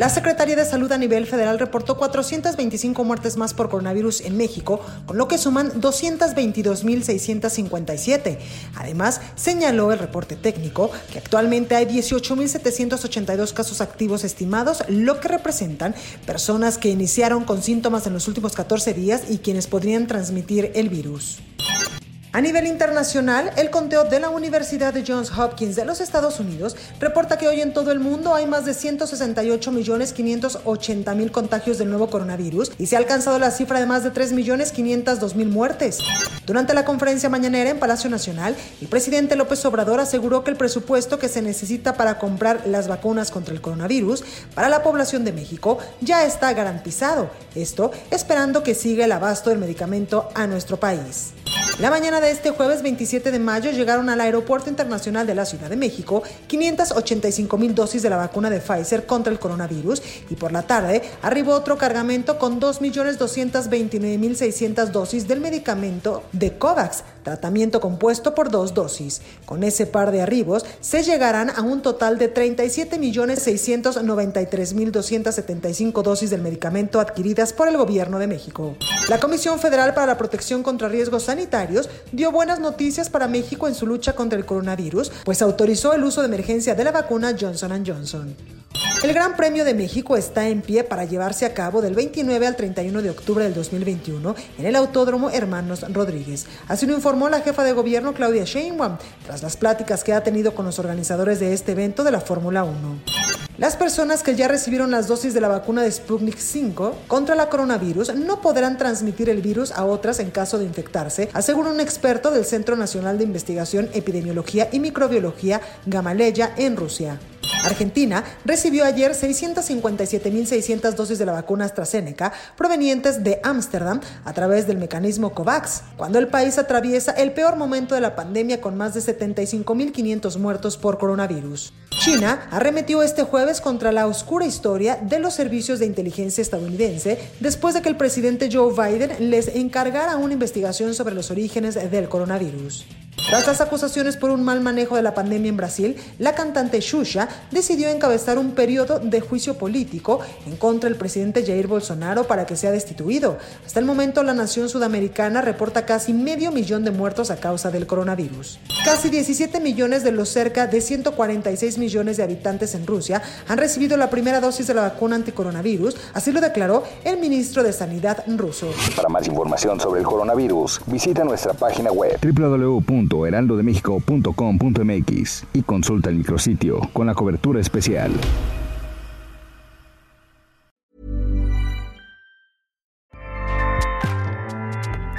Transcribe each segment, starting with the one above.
La Secretaría de Salud a nivel federal reportó 425 muertes más por coronavirus en México, con lo que suman 222.657. Además, señaló el reporte técnico que actualmente hay 18.782 casos activos estimados, lo que representan personas que iniciaron con síntomas en los últimos 14 días y quienes podrían transmitir el virus. A nivel internacional, el conteo de la Universidad de Johns Hopkins de los Estados Unidos reporta que hoy en todo el mundo hay más de 168.580.000 contagios del nuevo coronavirus y se ha alcanzado la cifra de más de 3.502.000 muertes. Durante la conferencia mañanera en Palacio Nacional, el presidente López Obrador aseguró que el presupuesto que se necesita para comprar las vacunas contra el coronavirus para la población de México ya está garantizado. Esto esperando que siga el abasto del medicamento a nuestro país. La mañana de este jueves 27 de mayo llegaron al Aeropuerto Internacional de la Ciudad de México 585 mil dosis de la vacuna de Pfizer contra el coronavirus y por la tarde arribó otro cargamento con 2.229.600 dosis del medicamento de COVAX, tratamiento compuesto por dos dosis. Con ese par de arribos se llegarán a un total de 37.693.275 dosis del medicamento adquiridas por el gobierno de México. La Comisión Federal para la Protección contra Riesgos Sanitarios dio buenas noticias para México en su lucha contra el coronavirus, pues autorizó el uso de emergencia de la vacuna Johnson Johnson. El Gran Premio de México está en pie para llevarse a cabo del 29 al 31 de octubre del 2021 en el Autódromo Hermanos Rodríguez. Así lo informó la jefa de gobierno Claudia Sheinbaum tras las pláticas que ha tenido con los organizadores de este evento de la Fórmula 1. Las personas que ya recibieron las dosis de la vacuna de Sputnik 5 contra la coronavirus no podrán transmitir el virus a otras en caso de infectarse, asegura un experto del Centro Nacional de Investigación, Epidemiología y Microbiología Gamaleya en Rusia. Argentina recibió ayer 657.600 dosis de la vacuna AstraZeneca provenientes de Ámsterdam a través del mecanismo COVAX, cuando el país atraviesa el peor momento de la pandemia con más de 75.500 muertos por coronavirus. China arremetió este jueves contra la oscura historia de los servicios de inteligencia estadounidense después de que el presidente Joe Biden les encargara una investigación sobre los orígenes del coronavirus. Tras las acusaciones por un mal manejo de la pandemia en Brasil, la cantante Xuxa decidió encabezar un periodo de juicio político en contra del presidente Jair Bolsonaro para que sea destituido. Hasta el momento, la nación sudamericana reporta casi medio millón de muertos a causa del coronavirus. Casi 17 millones de los cerca de 146 millones de habitantes en Rusia han recibido la primera dosis de la vacuna anticoronavirus, así lo declaró el ministro de Sanidad ruso. Para más información sobre el coronavirus, visita nuestra página web www.heraldodemexico.com.mx y consulta el micrositio con la cobertura especial.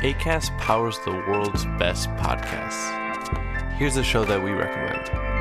ACAST powers the world's best podcasts. Here's a show that we recommend.